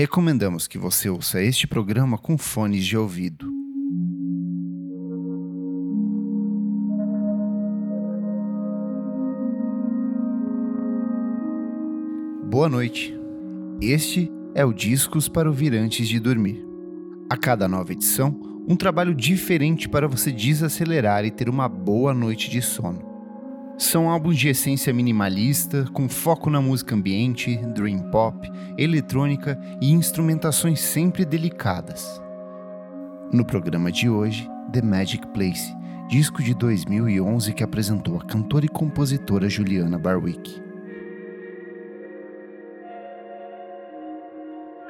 Recomendamos que você ouça este programa com fones de ouvido. Boa noite. Este é o Discos para ouvir antes de dormir. A cada nova edição, um trabalho diferente para você desacelerar e ter uma boa noite de sono. São álbuns de essência minimalista, com foco na música ambiente, dream pop, eletrônica e instrumentações sempre delicadas. No programa de hoje, The Magic Place, disco de 2011 que apresentou a cantora e compositora Juliana Barwick.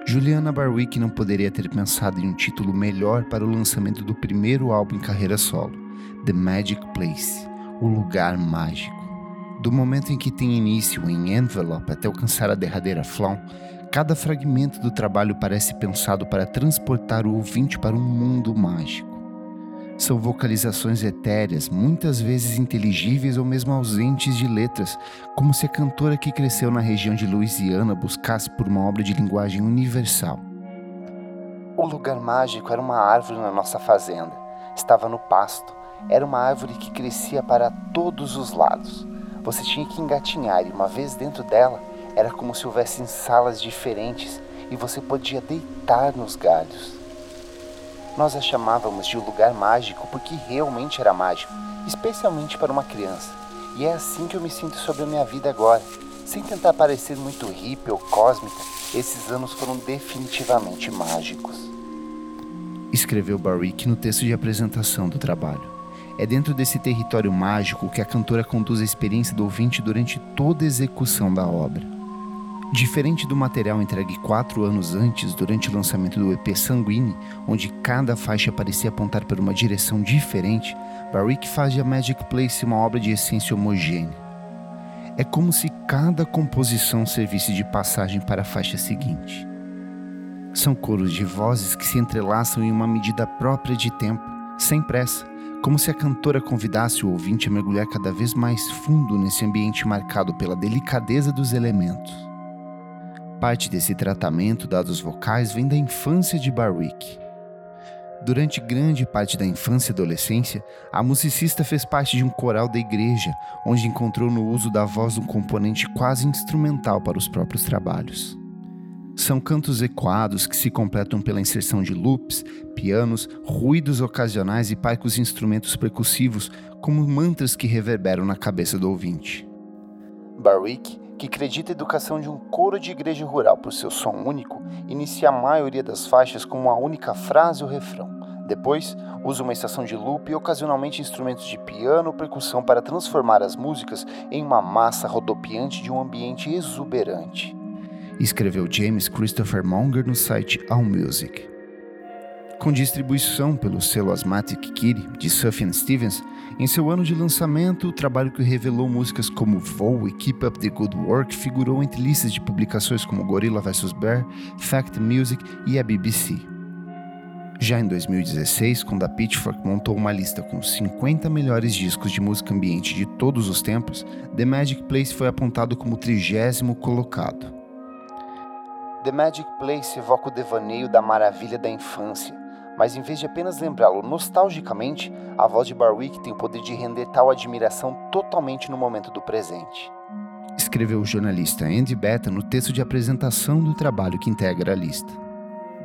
Juliana Barwick não poderia ter pensado em um título melhor para o lançamento do primeiro álbum em carreira solo, The Magic Place, O Lugar Mágico. Do momento em que tem início em Envelope até alcançar a derradeira Flawn, cada fragmento do trabalho parece pensado para transportar o ouvinte para um mundo mágico. São vocalizações etéreas, muitas vezes inteligíveis ou mesmo ausentes de letras, como se a cantora que cresceu na região de Louisiana buscasse por uma obra de linguagem universal. O lugar mágico era uma árvore na nossa fazenda. Estava no pasto. Era uma árvore que crescia para todos os lados. Você tinha que engatinhar e, uma vez dentro dela, era como se houvessem salas diferentes e você podia deitar nos galhos. Nós a chamávamos de lugar mágico porque realmente era mágico, especialmente para uma criança. E é assim que eu me sinto sobre a minha vida agora. Sem tentar parecer muito hippie ou cósmica, esses anos foram definitivamente mágicos. Escreveu Barrick no texto de apresentação do trabalho. É dentro desse território mágico que a cantora conduz a experiência do ouvinte durante toda a execução da obra. Diferente do material entregue quatro anos antes, durante o lançamento do EP Sanguine, onde cada faixa parecia apontar para uma direção diferente, Barrick faz de A Magic Place uma obra de essência homogênea. É como se cada composição servisse de passagem para a faixa seguinte. São coros de vozes que se entrelaçam em uma medida própria de tempo, sem pressa, como se a cantora convidasse o ouvinte a mergulhar cada vez mais fundo nesse ambiente marcado pela delicadeza dos elementos. Parte desse tratamento dado aos vocais vem da infância de Barwick. Durante grande parte da infância e adolescência, a musicista fez parte de um coral da igreja, onde encontrou no uso da voz um componente quase instrumental para os próprios trabalhos. São cantos ecoados que se completam pela inserção de loops, pianos, ruídos ocasionais e parcos instrumentos percussivos, como mantras que reverberam na cabeça do ouvinte. Barwick que acredita a educação de um coro de igreja rural por seu som único, inicia a maioria das faixas com uma única frase ou refrão. Depois, usa uma estação de loop e ocasionalmente instrumentos de piano ou percussão para transformar as músicas em uma massa rodopiante de um ambiente exuberante. Escreveu James Christopher Monger no site AllMusic. Com distribuição pelo selo Asthmatic Kitty de Sufjan Stevens, em seu ano de lançamento, o trabalho que revelou músicas como Vow e Keep Up the Good Work figurou entre listas de publicações como Gorilla vs. Bear, Fact Music e a BBC. Já em 2016, quando a Pitchfork montou uma lista com os 50 melhores discos de música ambiente de todos os tempos, The Magic Place foi apontado como trigésimo colocado. The Magic Place evoca o devaneio da maravilha da infância, mas em vez de apenas lembrá-lo nostalgicamente, a voz de Barwick tem o poder de render tal admiração totalmente no momento do presente. Escreveu o jornalista Andy Beta no texto de apresentação do trabalho que integra a lista.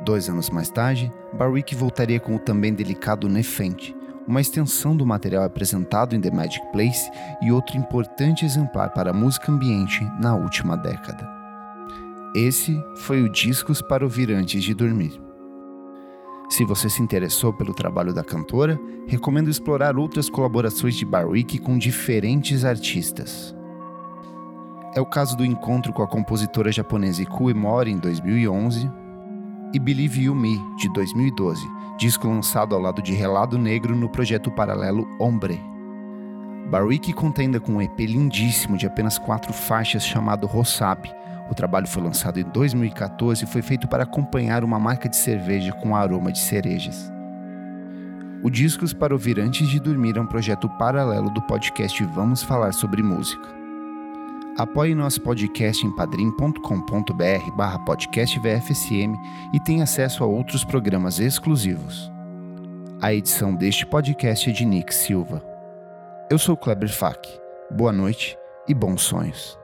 Dois anos mais tarde, Barwick voltaria com o também delicado Nefent, uma extensão do material apresentado em The Magic Place e outro importante exemplar para a música ambiente na última década. Esse foi o Discos para ouvir antes de dormir. Se você se interessou pelo trabalho da cantora, recomendo explorar outras colaborações de Barwick com diferentes artistas. É o caso do encontro com a compositora japonesa Ikue Mori em 2011 e Believe You Me de 2012, disco lançado ao lado de Relado Negro no projeto paralelo Ombre. Barwick conta ainda com um EP lindíssimo de apenas quatro faixas chamado Rosabi, o trabalho foi lançado em 2014 e foi feito para acompanhar uma marca de cerveja com aroma de cerejas. O Discos para Ouvir Antes de Dormir é um projeto paralelo do podcast Vamos Falar sobre Música. Apoie nosso podcast em padrim.com.br barra podcastvfsm e tenha acesso a outros programas exclusivos. A edição deste podcast é de Nick Silva. Eu sou Kleber Fak. Boa noite e bons sonhos.